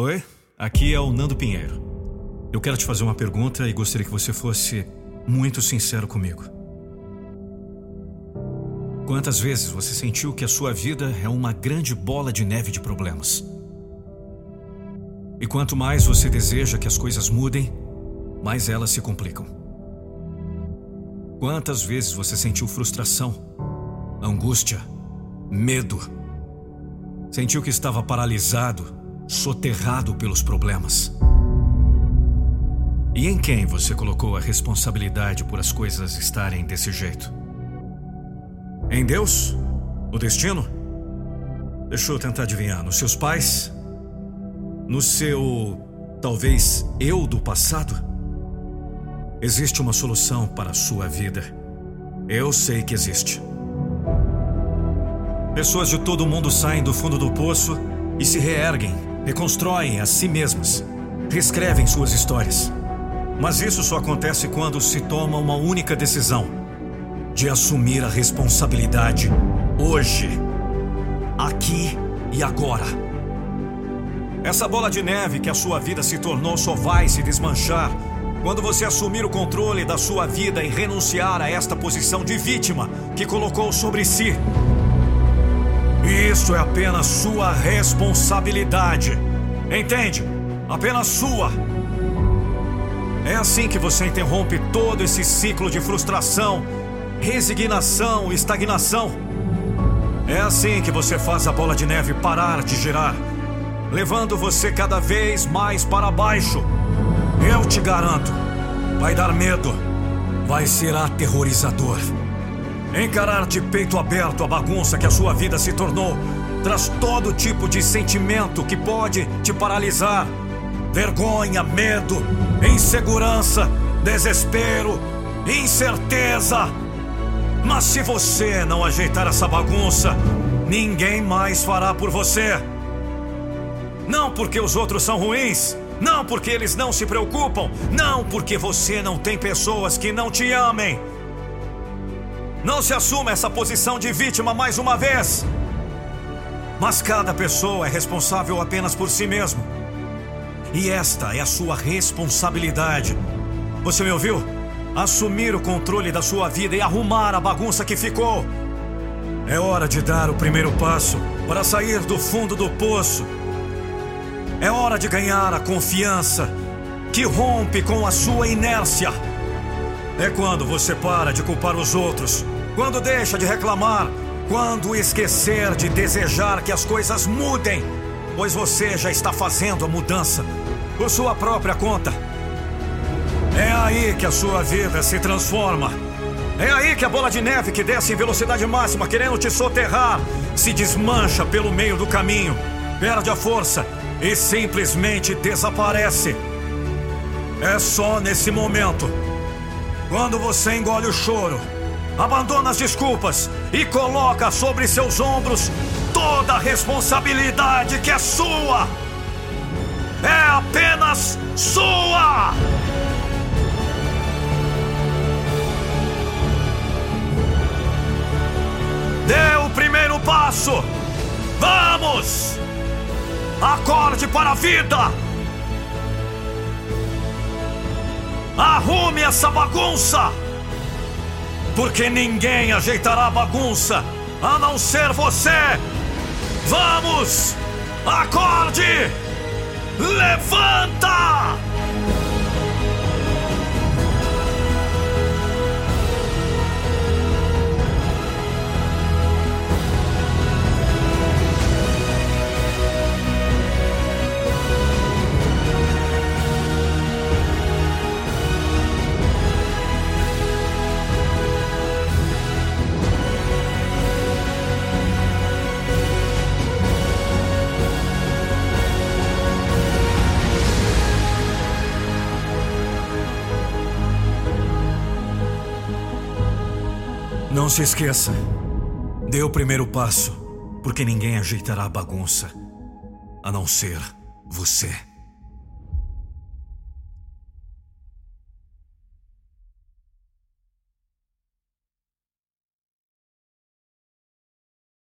Oi, aqui é o Nando Pinheiro. Eu quero te fazer uma pergunta e gostaria que você fosse muito sincero comigo. Quantas vezes você sentiu que a sua vida é uma grande bola de neve de problemas? E quanto mais você deseja que as coisas mudem, mais elas se complicam. Quantas vezes você sentiu frustração, angústia, medo? Sentiu que estava paralisado, soterrado pelos problemas? E em quem você colocou a responsabilidade por as coisas estarem desse jeito? Em Deus? O destino? Deixa eu tentar adivinhar. Nos seus pais? No seu. talvez eu do passado? Existe uma solução para a sua vida. Eu sei que existe. Pessoas de todo o mundo saem do fundo do poço e se reerguem, reconstroem a si mesmas, reescrevem suas histórias. Mas isso só acontece quando se toma uma única decisão: de assumir a responsabilidade hoje, aqui e agora. Essa bola de neve que a sua vida se tornou só vai se desmanchar quando você assumir o controle da sua vida e renunciar a esta posição de vítima que colocou sobre si. Isso é apenas sua responsabilidade. Entende? Apenas sua. É assim que você interrompe todo esse ciclo de frustração, resignação estagnação. É assim que você faz a bola de neve parar de girar levando você cada vez mais para baixo. Eu te garanto, vai dar medo, vai ser aterrorizador. Encarar de peito aberto a bagunça que a sua vida se tornou traz todo tipo de sentimento que pode te paralisar: vergonha, medo, insegurança, desespero, incerteza. Mas se você não ajeitar essa bagunça, ninguém mais fará por você. Não porque os outros são ruins. Não porque eles não se preocupam. Não porque você não tem pessoas que não te amem. Não se assuma essa posição de vítima mais uma vez. Mas cada pessoa é responsável apenas por si mesmo. E esta é a sua responsabilidade. Você me ouviu? Assumir o controle da sua vida e arrumar a bagunça que ficou. É hora de dar o primeiro passo para sair do fundo do poço é hora de ganhar a confiança que rompe com a sua inércia. É quando você para de culpar os outros, quando deixa de reclamar, quando esquecer de desejar que as coisas mudem, pois você já está fazendo a mudança por sua própria conta. É aí que a sua vida se transforma. É aí que a bola de neve que desce em velocidade máxima, querendo te soterrar, se desmancha pelo meio do caminho, perde a força e simplesmente desaparece. É só nesse momento, quando você engole o choro, abandona as desculpas e coloca sobre seus ombros toda a responsabilidade que é sua. É apenas sua! Dê o primeiro passo! Vamos! Acorde para a vida! Arrume essa bagunça! Porque ninguém ajeitará a bagunça a não ser você! Vamos! Acorde! Não se esqueça. Dê o primeiro passo, porque ninguém ajeitará a bagunça a não ser você.